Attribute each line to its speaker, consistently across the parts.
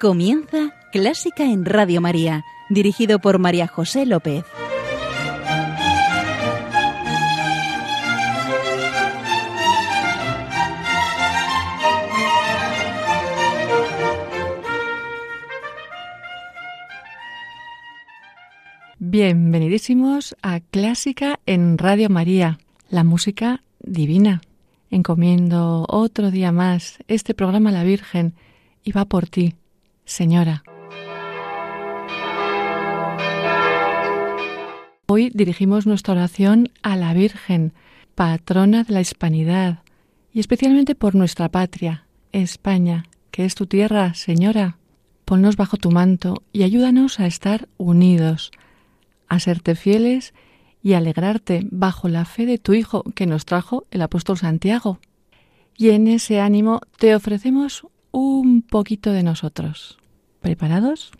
Speaker 1: Comienza Clásica en Radio María, dirigido por María José López.
Speaker 2: Bienvenidísimos a Clásica en Radio María, la música divina. Encomiendo otro día más este programa a la Virgen y va por ti, Señora. Hoy dirigimos nuestra oración a la Virgen, patrona de la hispanidad, y especialmente por nuestra patria, España, que es tu tierra, Señora. Ponnos bajo tu manto y ayúdanos a estar unidos, a serte fieles y alegrarte bajo la fe de tu Hijo que nos trajo el apóstol Santiago. Y en ese ánimo te ofrecemos un poquito de nosotros. ¿Preparados?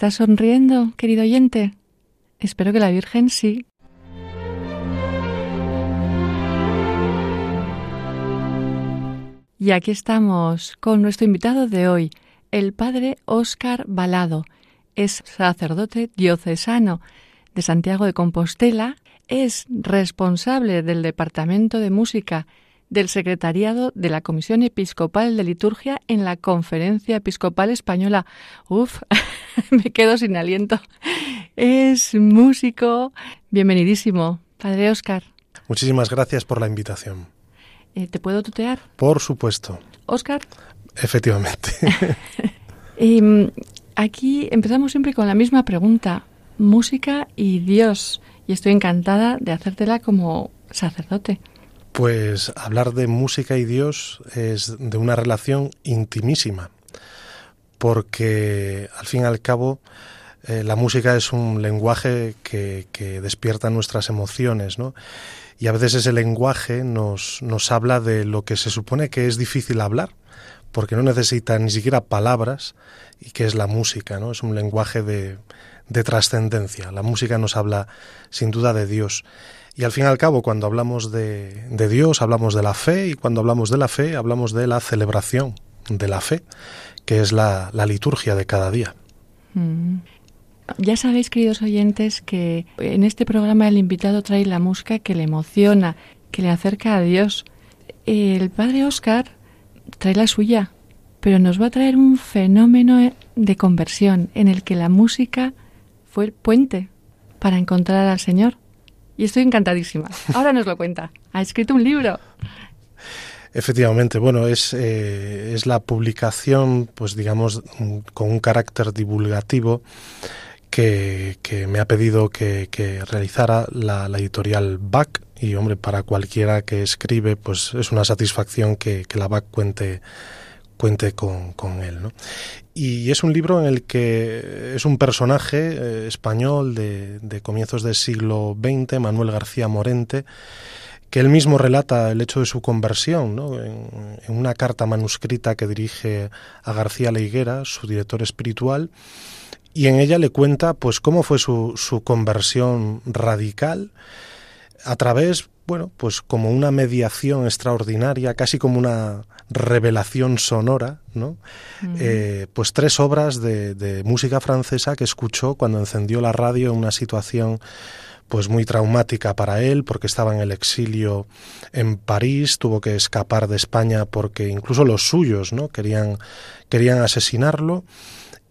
Speaker 2: ¿Estás sonriendo, querido oyente? Espero que la Virgen sí. Y aquí estamos con nuestro invitado de hoy, el padre Óscar Balado. Es sacerdote diocesano de Santiago de Compostela, es responsable del Departamento de Música del Secretariado de la Comisión Episcopal de Liturgia en la Conferencia Episcopal Española. Uf, me quedo sin aliento. Es músico. Bienvenidísimo, Padre Óscar.
Speaker 3: Muchísimas gracias por la invitación.
Speaker 2: Eh, ¿Te puedo tutear?
Speaker 3: Por supuesto.
Speaker 2: Óscar.
Speaker 3: Efectivamente.
Speaker 2: y, aquí empezamos siempre con la misma pregunta. Música y Dios. y estoy encantada de hacértela como sacerdote.
Speaker 3: Pues hablar de música y Dios es de una relación intimísima, porque al fin y al cabo eh, la música es un lenguaje que, que, despierta nuestras emociones, ¿no? Y a veces ese lenguaje nos, nos habla de lo que se supone que es difícil hablar, porque no necesita ni siquiera palabras, y que es la música, ¿no? Es un lenguaje de, de trascendencia. La música nos habla sin duda de Dios. Y al fin y al cabo, cuando hablamos de, de, Dios, hablamos de la fe, y cuando hablamos de la fe, hablamos de la celebración de la fe, que es la, la liturgia de cada día.
Speaker 2: Mm. Ya sabéis, queridos oyentes, que en este programa el invitado trae la música que le emociona, que le acerca a Dios. El padre Oscar trae la suya, pero nos va a traer un fenómeno de conversión en el que la música fue el puente para encontrar al Señor. Y estoy encantadísima. Ahora nos lo cuenta. Ha escrito un libro.
Speaker 3: Efectivamente, bueno, es, eh, es la publicación, pues digamos, con un carácter divulgativo que, que me ha pedido que, que realizara la, editorial BAC y hombre, para cualquiera que escribe, pues es una satisfacción que, que la BAC cuente cuente con, con él. ¿no? Y es un libro en el que es un personaje eh, español de, de, comienzos del siglo XX, Manuel García Morente, que él mismo relata el hecho de su conversión ¿no? en, en, una carta manuscrita que dirige a García Leiguera, su director espiritual, y en ella le cuenta pues cómo fue su, su conversión radical a través, bueno, pues como una mediación extraordinaria, casi como una revelación sonora, ¿no? Eh, pues tres obras de, de, música francesa que escuchó cuando encendió la radio en una situación pues muy traumática para él porque estaba en el exilio en París, tuvo que escapar de España porque incluso los suyos, ¿no? querían querían asesinarlo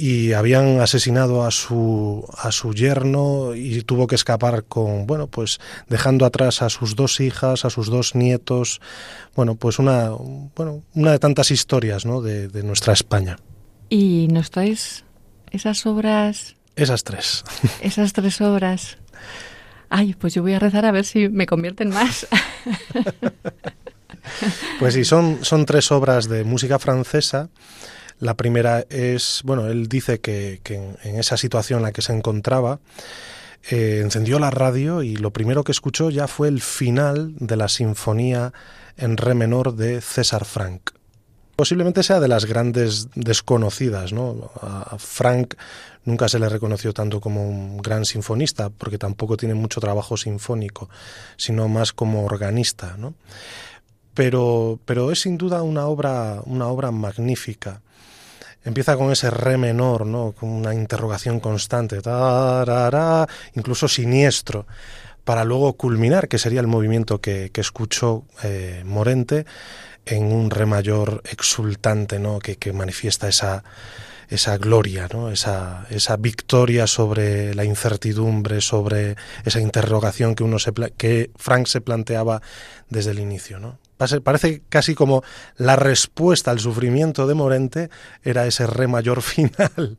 Speaker 3: y habían asesinado a su a su yerno y tuvo que escapar con bueno pues dejando atrás a sus dos hijas a sus dos nietos. Bueno pues una bueno una de tantas historias no de, de nuestra España.
Speaker 2: Y nos traes esas obras
Speaker 3: esas tres.
Speaker 2: Esas tres obras. Ay pues yo voy a rezar a ver si me convierten más.
Speaker 3: Pues sí son son tres obras de música francesa la primera es, bueno, él dice que, en, esa situación en la que se encontraba, eh, encendió la radio y lo primero que escuchó ya fue el final de la sinfonía en re menor de César Frank. Posiblemente sea de las grandes desconocidas, ¿no? A Frank nunca se le reconoció tanto como un gran sinfonista, porque tampoco tiene mucho trabajo sinfónico, sino más como organista, ¿no? Pero, pero es sin duda una obra, una obra magnífica empieza con ese re menor, ¿no? Con una interrogación constante, tarara, incluso siniestro, para luego culminar, que sería el movimiento que, que escuchó eh, Morente, en un re mayor exultante, ¿no? Que, que manifiesta esa, esa gloria, ¿no? esa, esa victoria sobre la incertidumbre, sobre esa interrogación que, uno se, que Frank se planteaba desde el inicio. ¿no? Parece casi como la respuesta al sufrimiento de Morente era ese re mayor final.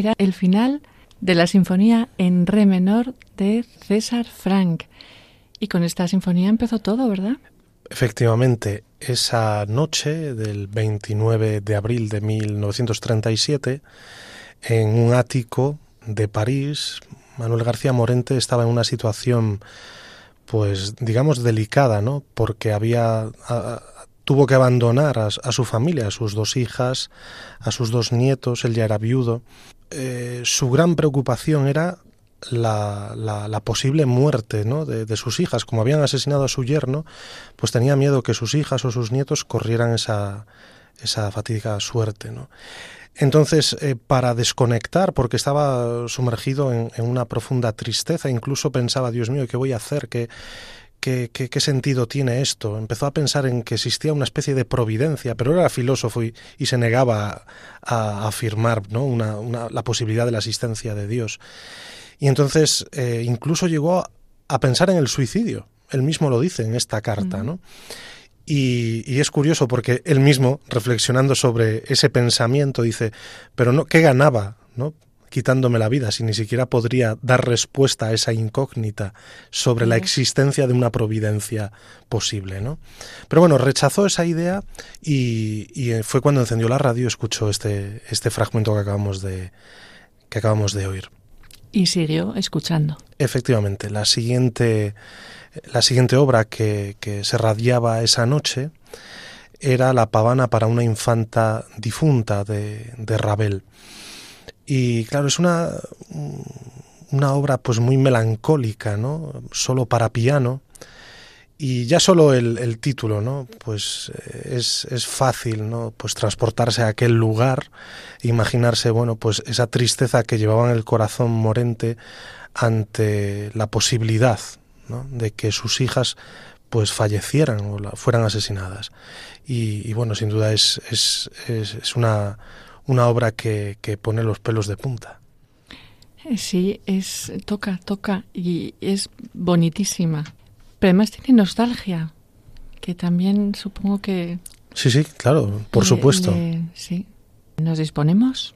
Speaker 2: Era el final de la sinfonía en re menor de César Frank. Y con esta sinfonía empezó todo, ¿verdad?
Speaker 3: Efectivamente, esa noche del 29 de abril de 1937, en un ático de París, Manuel García Morente estaba en una situación, pues digamos, delicada, ¿no? Porque había tuvo que abandonar a, su familia, a sus dos hijas, a sus dos nietos, él ya era viudo. Eh, su gran preocupación era la, posible muerte ¿no? de, sus hijas. Como habían asesinado a su yerno, pues tenía miedo que sus hijas o sus nietos corrieran esa, esa fatídica suerte. Entonces, eh, para desconectar, porque estaba sumergido en, una profunda tristeza, incluso pensaba, Dios mío, ¿qué voy a hacer? ¿Qué, ¿Qué, qué, sentido tiene esto? Empezó a pensar en que existía una especie de providencia, pero era filósofo y, se negaba a, afirmar ¿no? una, la posibilidad de la existencia de Dios. Y entonces eh, incluso llegó a, pensar en el suicidio. Él mismo lo dice en esta carta, ¿no? Y, es curioso porque él mismo, reflexionando sobre ese pensamiento, dice, pero no, ¿qué ganaba? ¿no? Quitándome la vida si ni siquiera podría dar respuesta a esa incógnita sobre la existencia de una providencia posible, ¿no? Pero bueno, rechazó esa idea y, y, fue cuando encendió la radio y escuchó este, este fragmento que acabamos de, que acabamos de oír.
Speaker 2: Y siguió escuchando.
Speaker 3: Efectivamente, la siguiente, la siguiente obra que, que se radiaba esa noche era La pavana para una infanta difunta de, de Ravel. Y claro, es una, una obra pues muy melancólica, ¿no? Solo para piano. Y ya solo el, el título, ¿no? Pues eh, es, es, fácil, ¿no? Pues transportarse a aquel lugar, imaginarse, bueno, pues esa tristeza que llevaba en el corazón Morente ante la posibilidad, ¿no? De que sus hijas pues fallecieran o fueran asesinadas. Y, y bueno, sin duda es, es, es, una, una obra que, que pone los pelos de punta.
Speaker 2: Sí, es toca, toca y es bonitísima. Pero además tiene nostalgia, que también supongo que...
Speaker 3: Sí, sí, claro, por supuesto.
Speaker 2: sí. ¿Nos disponemos?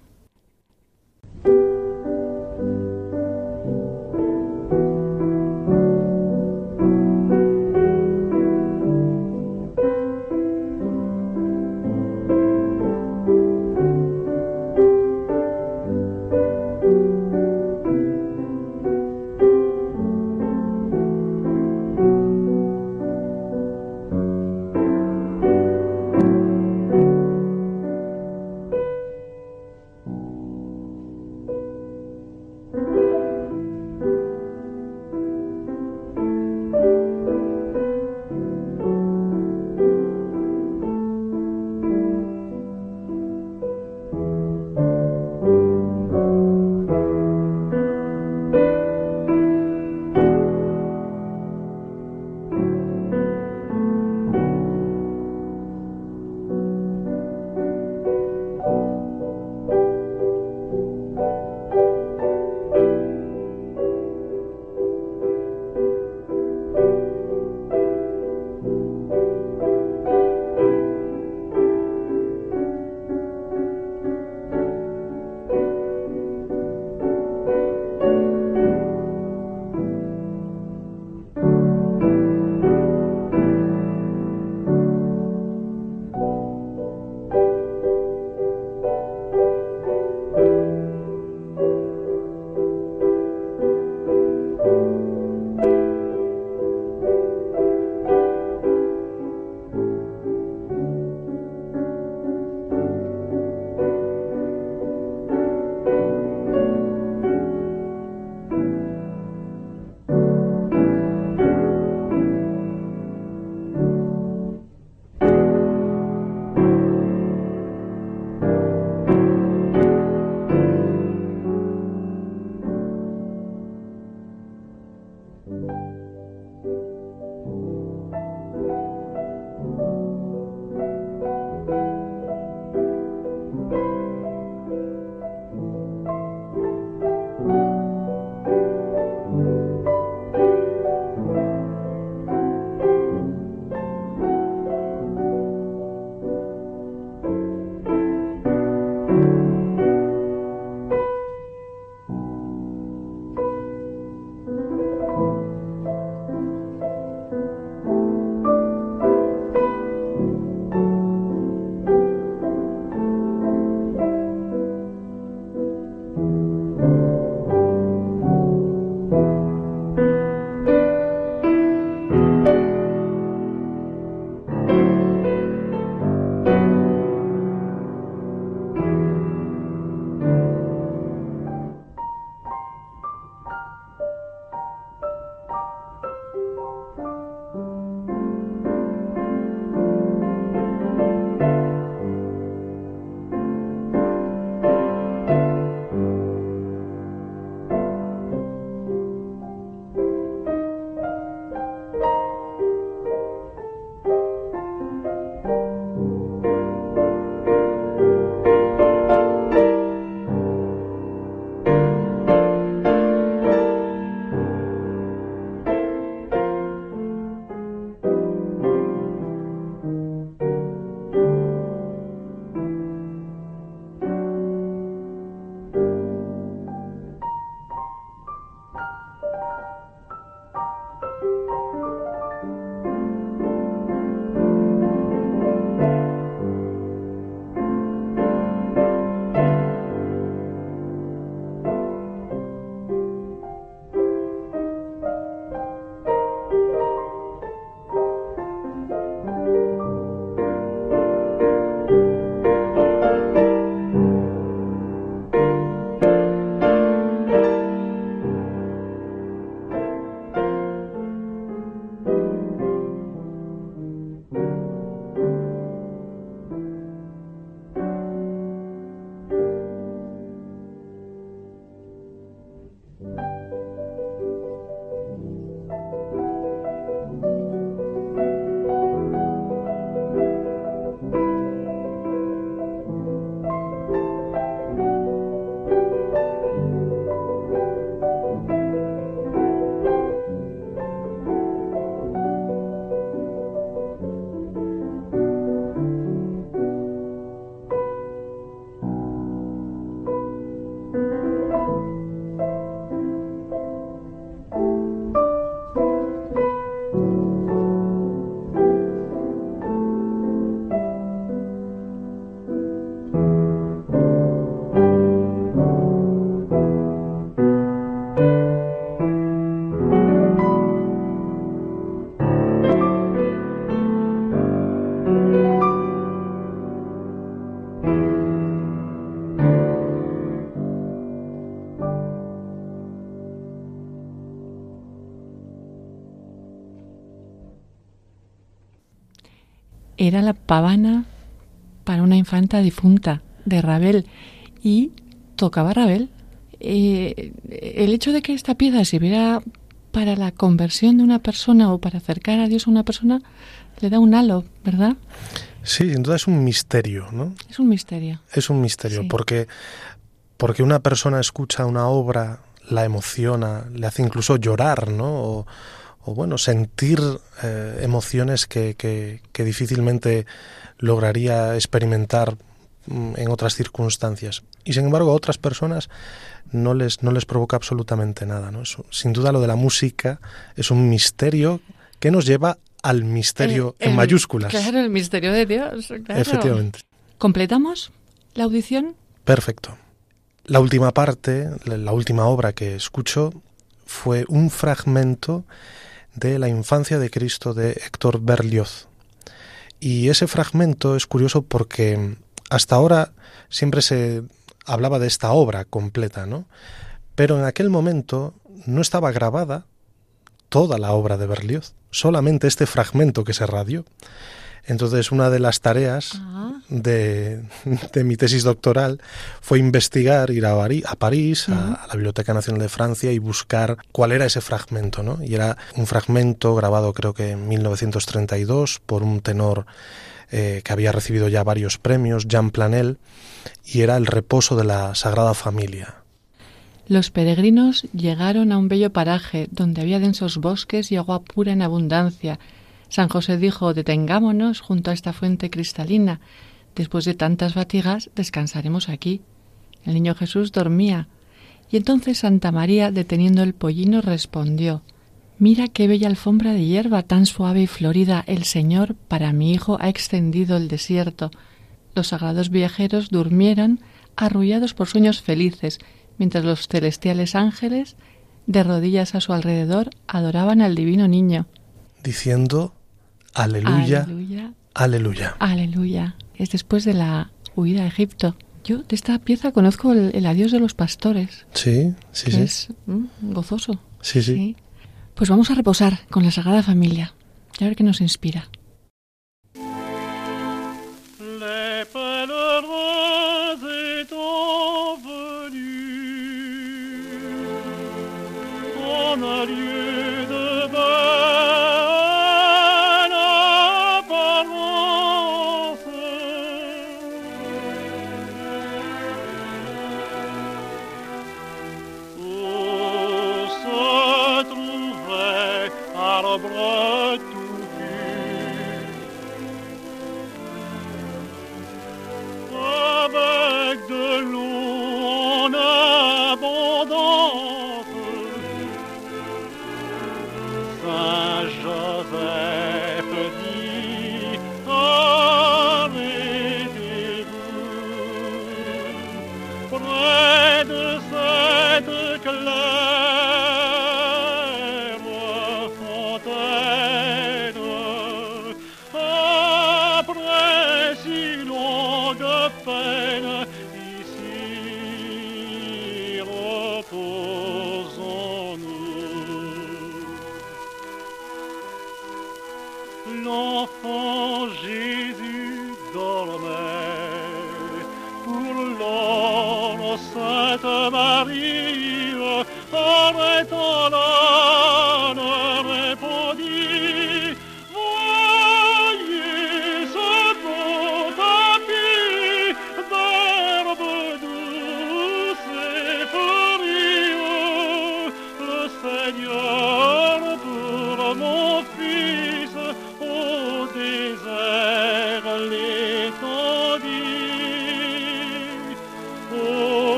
Speaker 4: Era la pavana para una infanta difunta de Rabel y tocaba Rabel. Eh, el hecho de que esta pieza sirviera para la conversión de una persona o para acercar a Dios a una persona le da un halo, ¿verdad?
Speaker 3: Sí, sin duda es un misterio, ¿no?
Speaker 4: Es un misterio.
Speaker 3: Es un misterio, porque, porque una persona escucha una obra, la emociona, le hace incluso llorar, ¿no? O, bueno, sentir eh, emociones que, que, que difícilmente lograría experimentar mm, en otras circunstancias. Y sin embargo a otras personas no les, no les provoca absolutamente nada. ¿no? sin duda lo de la música es un misterio que nos lleva al misterio en mayúsculas.
Speaker 4: Claro, el misterio de Dios.
Speaker 3: Efectivamente.
Speaker 4: ¿Completamos la audición?
Speaker 3: Perfecto. La última parte, la última obra que escucho fue un fragmento de la infancia de Cristo de Héctor Berlioz. Y ese fragmento es curioso porque hasta ahora siempre se hablaba de esta obra completa, ¿no? Pero en aquel momento no estaba grabada toda la obra de Berlioz, solamente este fragmento que se radió. Entonces, una de las tareas ah. de, mi tesis doctoral fue investigar, ir a, París, a, la Biblioteca Nacional de Francia y buscar cuál era ese fragmento, ¿no? Y era un fragmento grabado creo que en 1932 por un tenor eh, que había recibido ya varios premios, Jean Planel, y era el reposo de la Sagrada Familia.
Speaker 4: Los peregrinos llegaron a un bello paraje donde había densos bosques y agua pura en abundancia. San José dijo Detengámonos junto a esta fuente cristalina. Después de tantas fatigas, descansaremos aquí. El niño Jesús dormía. Y entonces Santa María, deteniendo el pollino, respondió Mira qué bella alfombra de hierba tan suave y florida el Señor para mi hijo ha extendido el desierto. Los sagrados viajeros durmieran arrullados por sueños felices mientras los celestiales ángeles, de rodillas a su alrededor, adoraban al divino niño.
Speaker 3: Diciendo, aleluya, aleluya.
Speaker 4: Aleluya. Es después de la huida a Egipto. Yo de esta pieza conozco el, adiós de los pastores.
Speaker 3: Sí, sí, sí.
Speaker 4: Es mm, gozoso.
Speaker 3: Sí, sí,
Speaker 4: Pues vamos a reposar con la Sagrada Familia a ver qué nos inspira. But.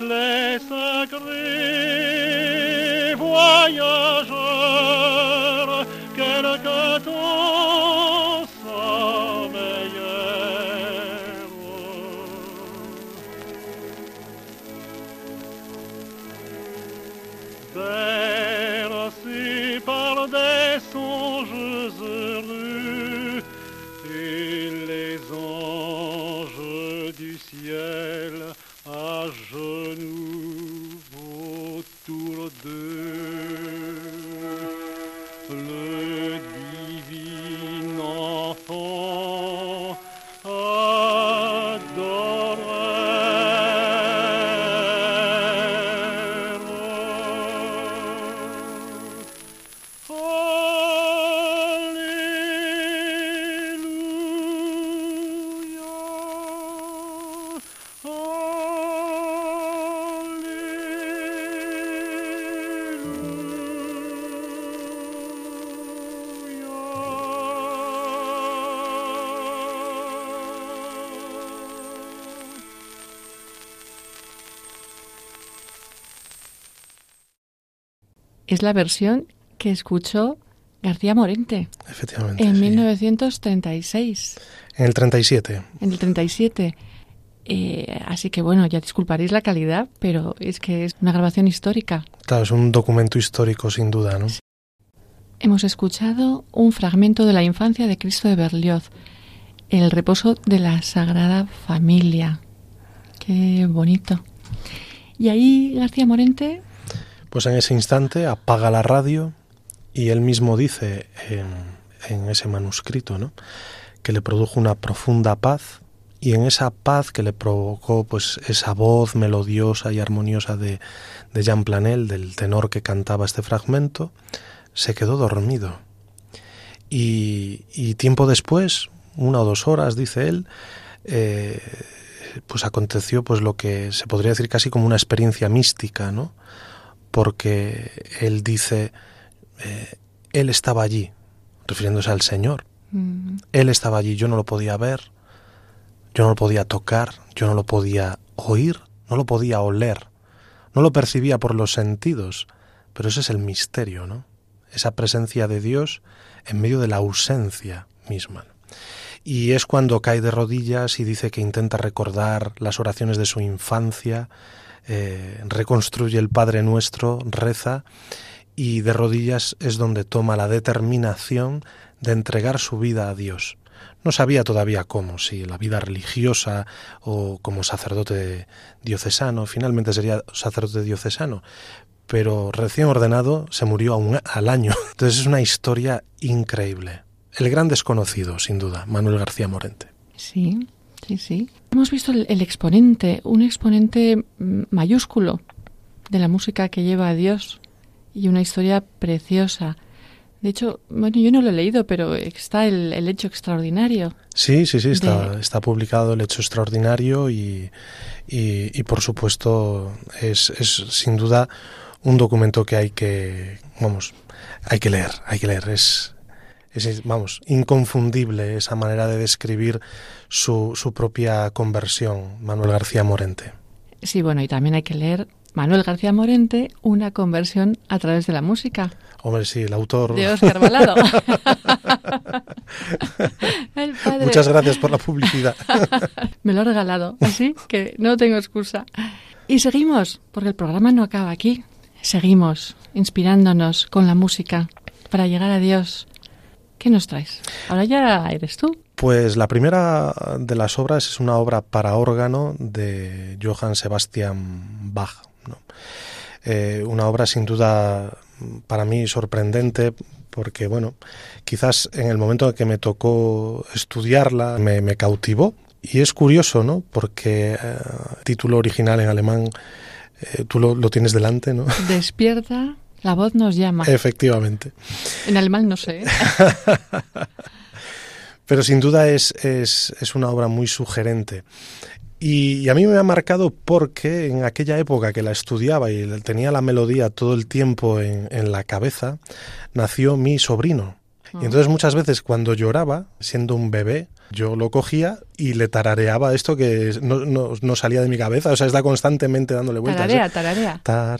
Speaker 4: les sacrés voyageurs,
Speaker 2: Es la versión que escuchó García Morente
Speaker 3: Efectivamente.
Speaker 2: en
Speaker 3: sí.
Speaker 2: 1936,
Speaker 3: En el 37.
Speaker 2: en el 37. Eh, así que bueno, ya disculparéis la calidad, pero es que es una grabación histórica.
Speaker 3: Claro, es un documento histórico sin duda, ¿no?
Speaker 2: Hemos escuchado un fragmento de la infancia de Cristo de Berlioz, el reposo de la Sagrada Familia. Qué bonito. Y ahí García Morente,
Speaker 3: Pues en ese instante apaga la radio y él mismo dice en, ese manuscrito, ¿no? Que le produjo una profunda paz y en esa paz que le provocó pues esa voz melodiosa y armoniosa de, de Jean Planel, del tenor que cantaba este fragmento, se quedó dormido. Y, y tiempo después, una o dos horas, dice él, eh, pues aconteció pues lo que se podría decir casi como una experiencia mística, ¿no? Porque él dice, eh, él estaba allí, refiriéndose al Señor.
Speaker 2: mm,
Speaker 3: Él estaba allí, yo no lo podía ver, yo no lo podía tocar, yo no lo podía oír, no lo podía oler, no lo percibía por los sentidos, pero ese es el misterio, ¿no? Esa presencia de Dios en medio de la ausencia misma. Y es cuando cae de rodillas y dice que intenta recordar las oraciones de su infancia, eh, reconstruye el Padre Nuestro, reza, y de rodillas es donde toma la determinación de entregar su vida a Dios. No sabía todavía cómo, si la vida religiosa o como sacerdote diocesano, finalmente sería sacerdote diocesano, pero recién ordenado se murió al año. Entonces es una historia increíble. El gran desconocido, sin duda, Manuel García Morente.
Speaker 2: sí, sí, sí. Hemos visto el, el exponente, un exponente mm, mayúsculo de la música que lleva a Dios y una historia preciosa. De hecho, bueno, yo no lo he leído, pero está el, el hecho extraordinario.
Speaker 3: Sí, sí, sí, está,
Speaker 2: De-
Speaker 3: está publicado el hecho extraordinario y, y, y, por supuesto es, es sin duda un documento que hay que, vamos, hay que leer, hay que leer. Es, es vamos, inconfundible esa manera de describir su, su propia conversión, Manuel García Morente.
Speaker 2: Sí, bueno, y también hay que leer Manuel García Morente, una conversión a través de la música,
Speaker 3: Hombre, sí, el autor.
Speaker 2: de Óscar Balado. el padre
Speaker 3: Muchas gracias por la publicidad.
Speaker 2: me lo ha regalado, así que no tengo excusa. Y seguimos, porque el programa no acaba aquí. Seguimos inspirándonos con la música para llegar a Dios. ¿Qué nos traes? Ahora ya eres tú.
Speaker 3: Pues la primera de las obras es una obra para órgano de Johann Sebastian Bach. ¿no? Eh, una obra sin duda para mí sorprendente porque, bueno, quizás en el momento en que me tocó estudiarla me, me cautivó. Y es curioso, ¿no? Porque eh, título original en alemán, eh, tú lo, lo tienes delante, ¿no?
Speaker 2: Despierta, la voz nos llama.
Speaker 3: Efectivamente.
Speaker 2: En alemán no sé. ¿eh?
Speaker 3: Pero sin duda es, es, es una obra muy sugerente. Y, y, a mí me ha marcado porque en aquella época que la estudiaba y tenía la melodía todo el tiempo en, en la cabeza, nació mi sobrino. Y entonces muchas veces cuando lloraba, siendo un bebé, yo lo cogía y le tarareaba esto que no, no- no salía de mi cabeza, o sea, está constantemente dándole vueltas.
Speaker 2: Tararea, tararea.
Speaker 3: Tan.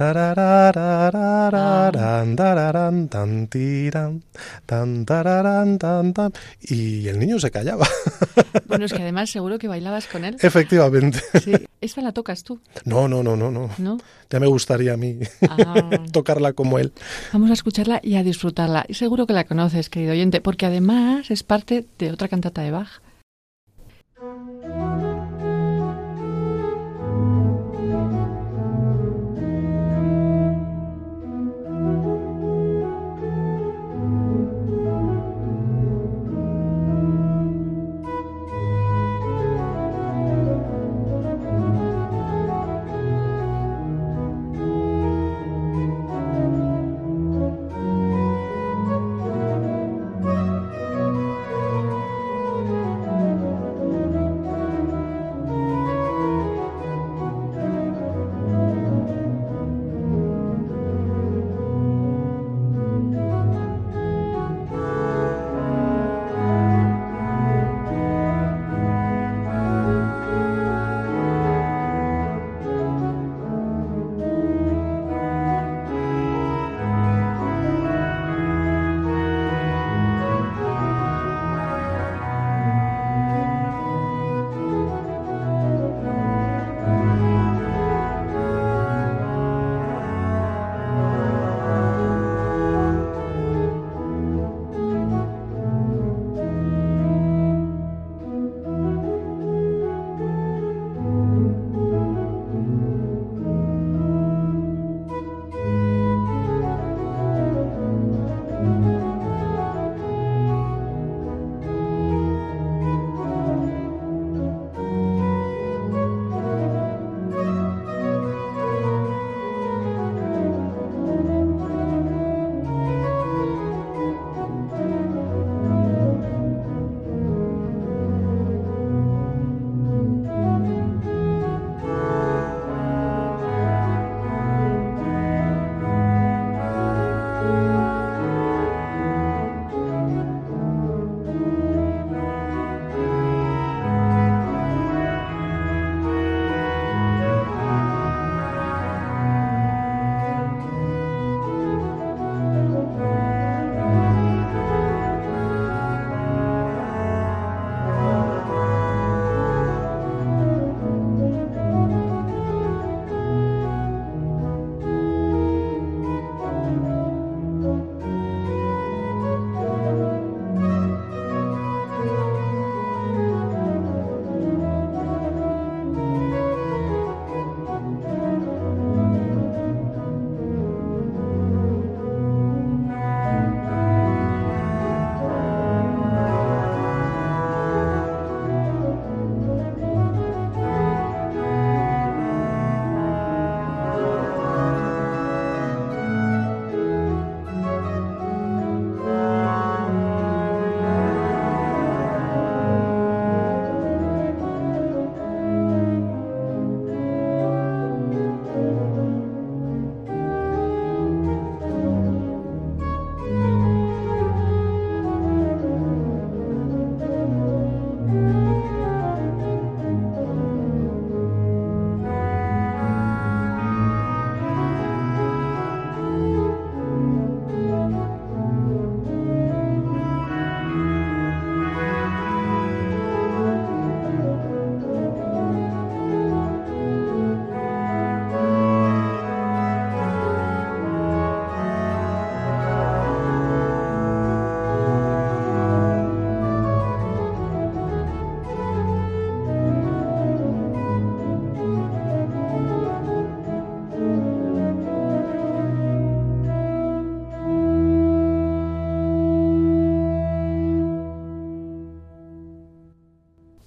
Speaker 3: Y el niño se callaba,
Speaker 2: Bueno, es que además seguro que bailabas con él.
Speaker 3: efectivamente.
Speaker 2: Sí. Esta la tocas tú,
Speaker 3: No, no, no, no, no.
Speaker 2: ¿no?
Speaker 3: Ya me gustaría a mí
Speaker 2: Ah.
Speaker 3: tocarla como él.
Speaker 2: Vamos a escucharla y a disfrutarla. Y seguro que la conoces, querido oyente, porque además es parte de otra cantata de Bach.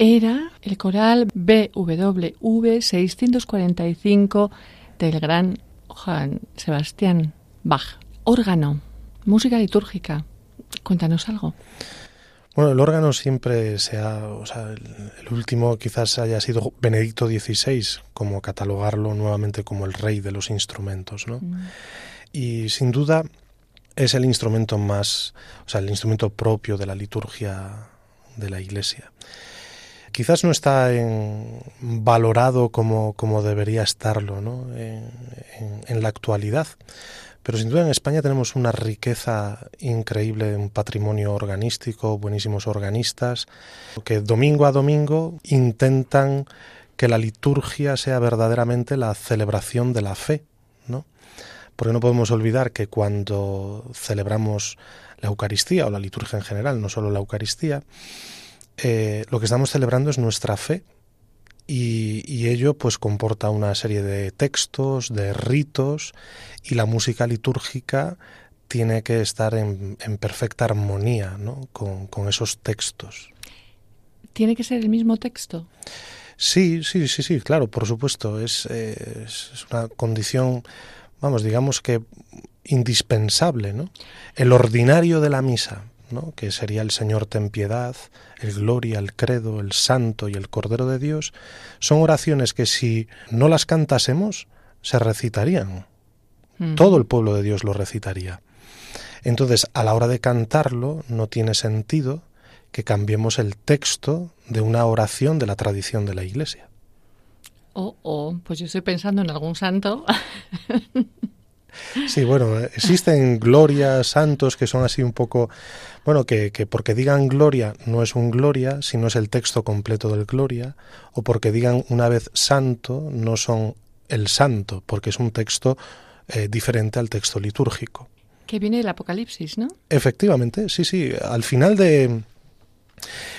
Speaker 2: Era el coral BWV 645 del gran Johann Sebastián Bach. Órgano, música litúrgica. Cuéntanos algo.
Speaker 3: Bueno, el órgano siempre se ha, o sea, el, el último quizás haya sido Benedicto XVI, como catalogarlo nuevamente como el rey de los instrumentos, ¿no? Y sin duda es el instrumento más, o sea, el instrumento propio de la liturgia de la Iglesia. Quizás no está valorado como, como debería estarlo ¿no? en, en, la actualidad, pero sin duda en España tenemos una riqueza increíble, un patrimonio organístico, buenísimos organistas, que domingo a domingo intentan que la liturgia sea verdaderamente la celebración de la fe, ¿no? Porque no podemos olvidar que cuando celebramos la Eucaristía o la liturgia en general, no solo la Eucaristía, eh, lo que estamos celebrando es nuestra fe y, ello pues comporta una serie de textos, de ritos y la música litúrgica tiene que estar en, perfecta armonía ¿no? con, esos textos.
Speaker 2: ¿Tiene que ser el mismo texto?
Speaker 3: Sí, sí, sí, sí, claro, por supuesto. Es, es, una condición, vamos, digamos que indispensable, ¿no? El ordinario de la misa, que sería el Señor ten piedad, el Gloria, el Credo, el Santo y el Cordero de Dios, son oraciones que si no las cantásemos, se recitarían. Todo el pueblo de Dios lo recitaría. Entonces, a la hora de cantarlo, no tiene sentido que cambiemos el texto de una oración de la tradición de la Iglesia.
Speaker 2: Oh, oh, pues yo estoy pensando en algún santo
Speaker 3: Sí, bueno, existen glorias, santos que son así un poco, bueno, que, que, porque digan gloria no es un gloria, sino es el texto completo del gloria, o porque digan una vez santo no son el santo, porque es un texto eh, diferente al texto litúrgico.
Speaker 2: Que viene del Apocalipsis, ¿no?
Speaker 3: Efectivamente, sí, sí. Al final de,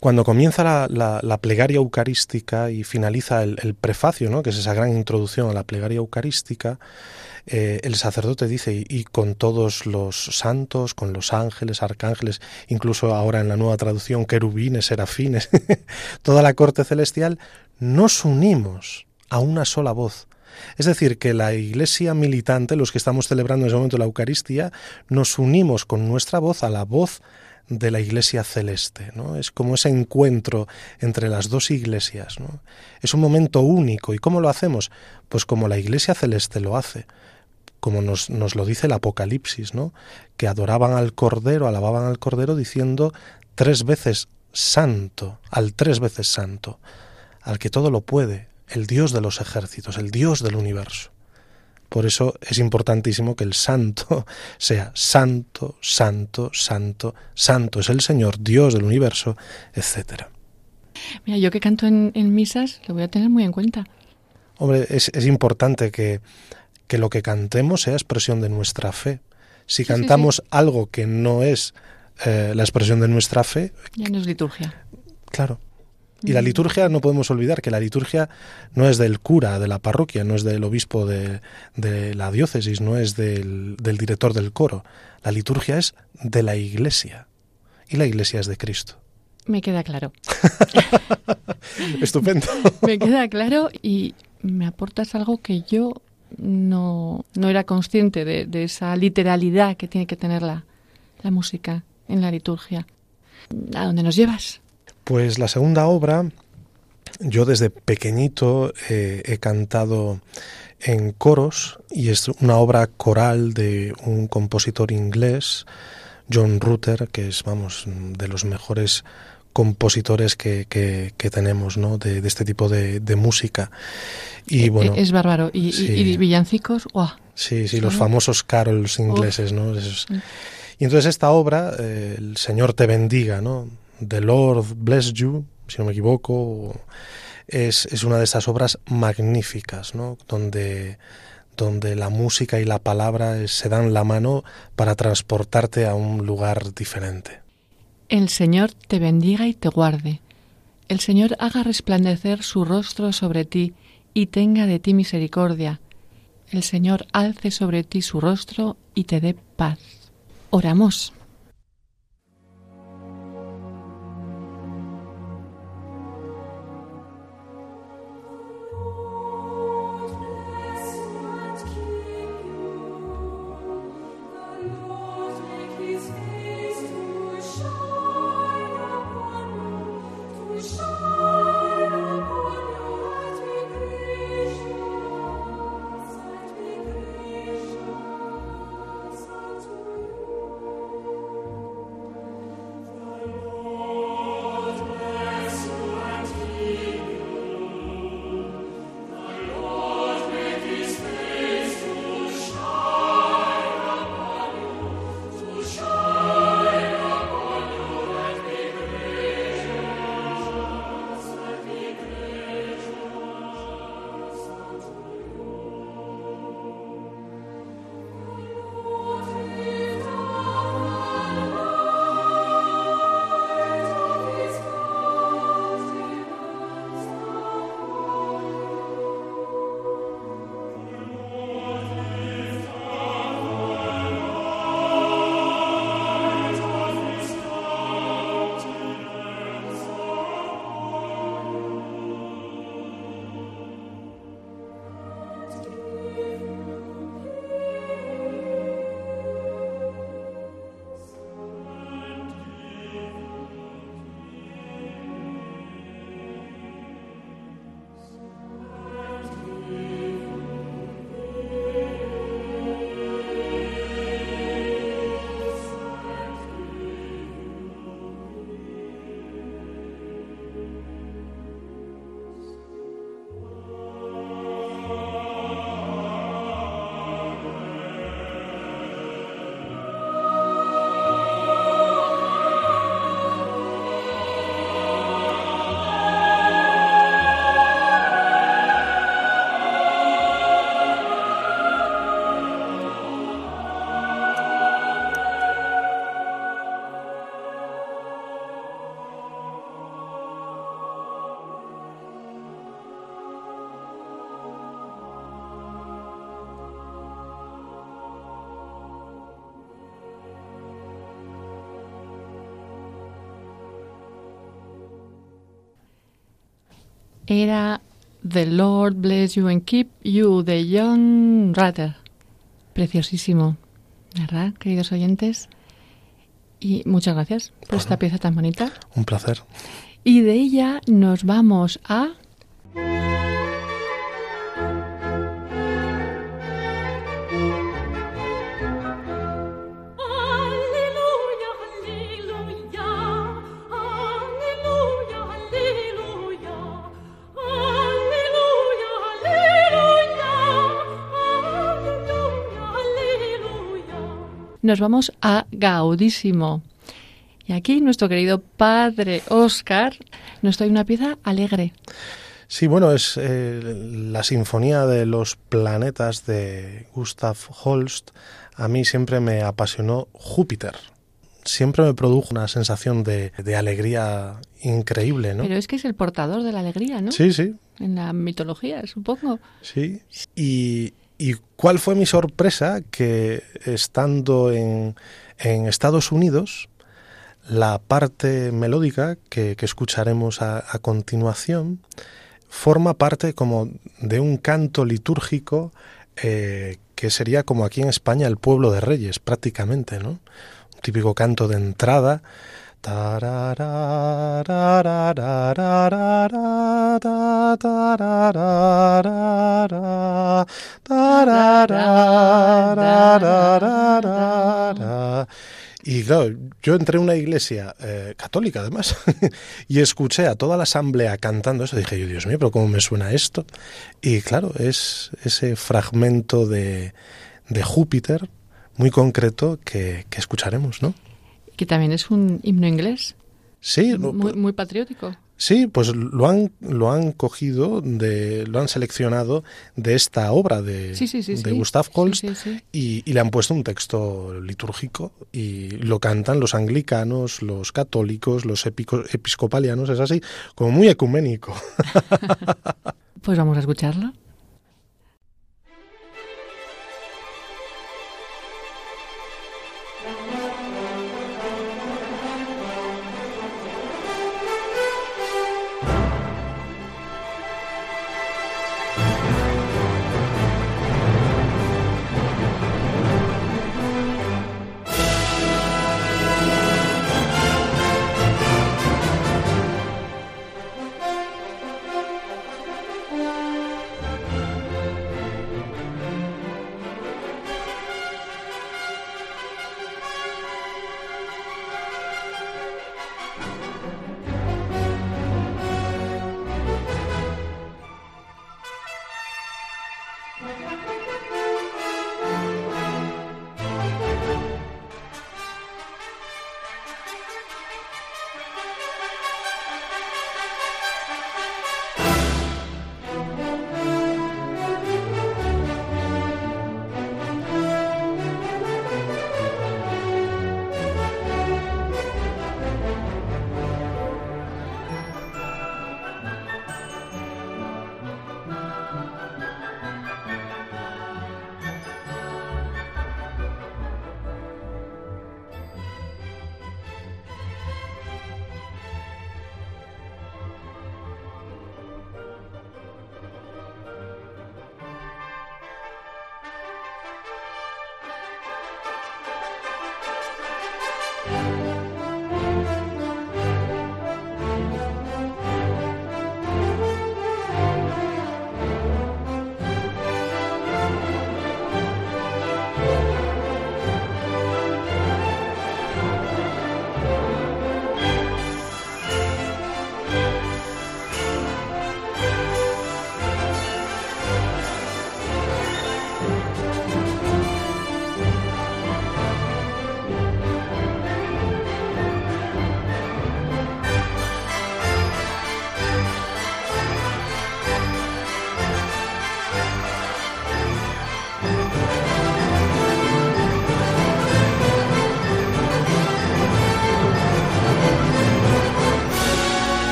Speaker 3: cuando comienza la, la, plegaria eucarística y finaliza el, el, prefacio, ¿no? que es esa gran introducción a la plegaria eucarística, eh, el sacerdote dice, y, con todos los santos, con los ángeles, arcángeles, incluso ahora en la nueva traducción, querubines, serafines, toda la corte celestial, nos unimos a una sola voz. Es decir, que la iglesia militante, los que estamos celebrando en ese momento la Eucaristía, nos unimos con nuestra voz a la voz de la iglesia celeste, ¿no? Es como ese encuentro entre las dos iglesias, ¿no? Es un momento único. ¿Y cómo lo hacemos? Pues como la iglesia celeste lo hace, como nos, nos, lo dice el Apocalipsis, ¿no? que adoraban al Cordero, alababan al Cordero diciendo tres veces santo, al tres veces santo, al que todo lo puede, el Dios de los ejércitos, el Dios del universo. Por eso es importantísimo que el santo sea santo, santo, santo, santo es el Señor, Dios del universo, etc.
Speaker 2: Mira, yo que canto en, en misas lo voy a tener muy en cuenta.
Speaker 3: Hombre, es, es importante que que lo que cantemos sea expresión de nuestra fe. Si cantamos algo que no es eh, la expresión de nuestra fe...
Speaker 2: Ya no es liturgia.
Speaker 3: Claro. Y la mm. liturgia, no podemos olvidar que la liturgia no es del cura de la parroquia, no es del obispo de, de la diócesis, no es del, del, director del coro. La liturgia es de la iglesia. Y la iglesia es de Cristo.
Speaker 2: Me queda claro.
Speaker 3: Estupendo.
Speaker 2: me queda claro y me aportas algo que yo no, no era consciente de, esa literalidad que tiene que tener la, la música en la liturgia. ¿A dónde nos llevas?
Speaker 3: Pues la segunda obra, yo desde pequeñito eh, he cantado en coros y es una obra coral de un compositor inglés, John Rutter, que es, vamos, de los mejores compositores que, que, tenemos ¿no? de, este tipo de, música. Y, eh, bueno,
Speaker 2: es bárbaro. ¿Y, villancicos?
Speaker 3: Sí, sí, los famosos carols ingleses. ¿no? Y entonces esta obra, eh, El Señor te bendiga, ¿no? The Lord bless you, si no me equivoco, es, es una de esas obras magníficas, ¿no? Donde donde la música y la palabra se dan la mano para transportarte a un lugar diferente.
Speaker 2: El Señor te bendiga y te guarde. El Señor haga resplandecer su rostro sobre ti y tenga de ti misericordia. El Señor alce sobre ti su rostro y te dé paz. Oramos. Era The Lord Bless You and Keep You de John Rutter. Preciosísimo, ¿verdad, queridos oyentes? Y muchas gracias por esta pieza tan bonita.
Speaker 3: Un placer.
Speaker 2: Y de ella nos vamos a... Nos vamos a Gaudísimo. Y aquí nuestro querido padre Oscar nos trae una pieza alegre.
Speaker 3: Sí, bueno, es eh, la Sinfonía de los Planetas de Gustav Holst. A mí siempre me apasionó Júpiter. Siempre me produjo una sensación de, de alegría increíble, ¿no?
Speaker 2: Pero es que es el portador de la alegría, ¿no?
Speaker 3: Sí, sí,
Speaker 2: En la mitología, supongo.
Speaker 3: sí. Y, y cuál fue mi sorpresa? Que estando en, en Estados Unidos, la parte melódica que, que escucharemos a, a continuación forma parte como de un canto litúrgico eh, que sería como aquí en España el pueblo de Reyes, prácticamente, ¿no? Un típico canto de entrada. Y claro, yo entré en una iglesia eh, católica además y escuché a toda la asamblea cantando eso. Dije yo, Dios mío, pero ¿cómo me suena esto? Y claro, es ese fragmento de, de Júpiter muy concreto que, que escucharemos, ¿no?
Speaker 2: Que también es un himno inglés.
Speaker 3: Sí, lo-
Speaker 2: Muy, muy patriótico.
Speaker 3: sí, pues lo han, lo han cogido, de, lo han seleccionado de esta obra de,
Speaker 2: Sí, sí, sí.
Speaker 3: de
Speaker 2: sí.
Speaker 3: Gustav Holst. Y, y le han puesto un texto litúrgico y lo cantan los anglicanos, los católicos, los episcopalianos, es así, como muy ecuménico.
Speaker 2: Pues vamos a escucharlo.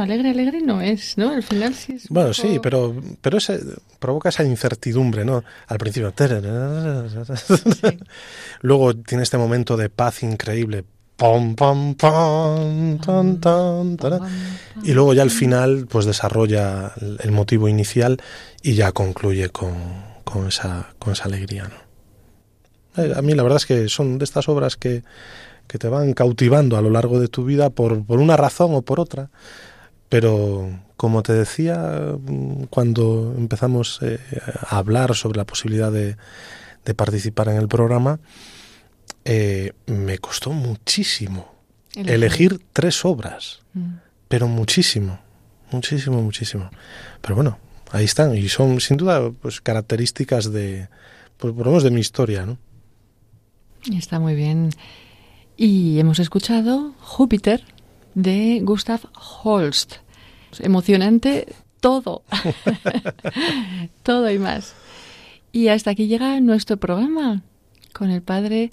Speaker 2: Bueno, alegre, alegre no es, ¿no? Al final sí es.
Speaker 3: Bueno,
Speaker 2: poco-
Speaker 3: sí, pero, pero ese, provoca esa incertidumbre, ¿no? Al principio. Luego tiene este momento de paz increíble. Pom, pom, pom, tan, tan, tará. Y luego ya al final, pues desarrolla el el motivo inicial y ya concluye con, con esa, con esa alegría, ¿no? Eh, A mí la verdad es que son de estas obras que, que te van cautivando a lo largo de tu vida por, por una razón o por otra. Pero como te decía mm, cuando empezamos eh, a hablar sobre la posibilidad de, de participar en el programa, eh, me costó muchísimo elegir tres obras,
Speaker 2: Mm.
Speaker 3: pero muchísimo, muchísimo, muchísimo. Pero bueno, ahí están y son sin duda pues características de, pues, por lo menos de mi historia, ¿no?
Speaker 2: Está muy bien. Y hemos escuchado Júpiter de Gustav Holst. Emocionante todo. todo y más. Y hasta aquí llega nuestro programa con el padre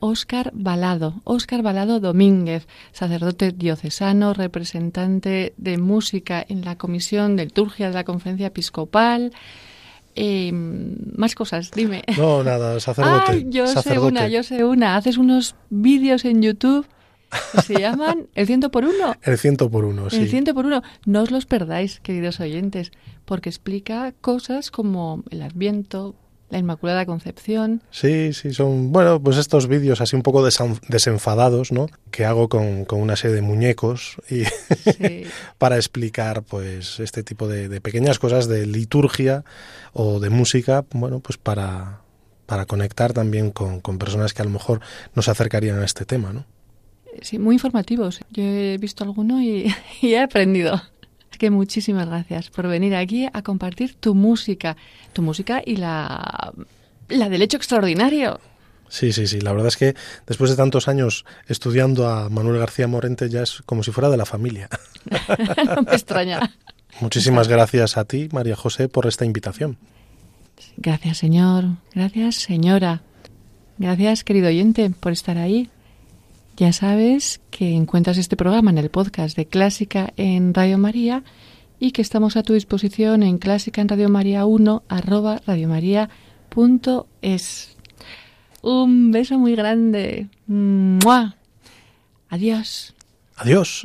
Speaker 2: Óscar Balado. Óscar Balado Domínguez, sacerdote diocesano, representante de música en la Comisión de Liturgia de la Conferencia Episcopal. Eh, más cosas, dime.
Speaker 3: No, nada, sacerdote.
Speaker 2: Ay, yo sé
Speaker 3: sacerdote.
Speaker 2: una, yo sé una. Haces unos vídeos en YouTube se llaman El ciento por uno.
Speaker 3: El ciento por uno, sí.
Speaker 2: El ciento por uno. No os los perdáis, queridos oyentes, porque explica cosas como el Adviento, la Inmaculada Concepción.
Speaker 3: Sí, sí, son, bueno, pues estos vídeos así un poco desenfadados, ¿no? Que hago con, con una serie de muñecos y
Speaker 2: Sí.
Speaker 3: para explicar, pues, este tipo de, de pequeñas cosas de liturgia o de música, bueno, pues para, para conectar también con, con personas que a lo mejor no se acercarían a este tema, ¿no?
Speaker 2: Sí, muy informativos. Yo he visto alguno y, y he aprendido. Así que muchísimas gracias por venir aquí a compartir tu música, tu música y la, la del hecho extraordinario.
Speaker 3: Sí, sí, sí. La verdad es que después de tantos años estudiando a Manuel García Morente ya es como si fuera de la familia.
Speaker 2: no me extraña.
Speaker 3: Muchísimas gracias a ti, María José, por esta invitación.
Speaker 2: Gracias, señor. Gracias, señora. Gracias, querido oyente, por estar ahí. Ya sabes que encuentras este programa en el podcast de Clásica en Radio María y que estamos a tu disposición en clásica en Radio María 1 arroba radiomaria.es. Un beso muy grande. Adiós.
Speaker 3: Adiós.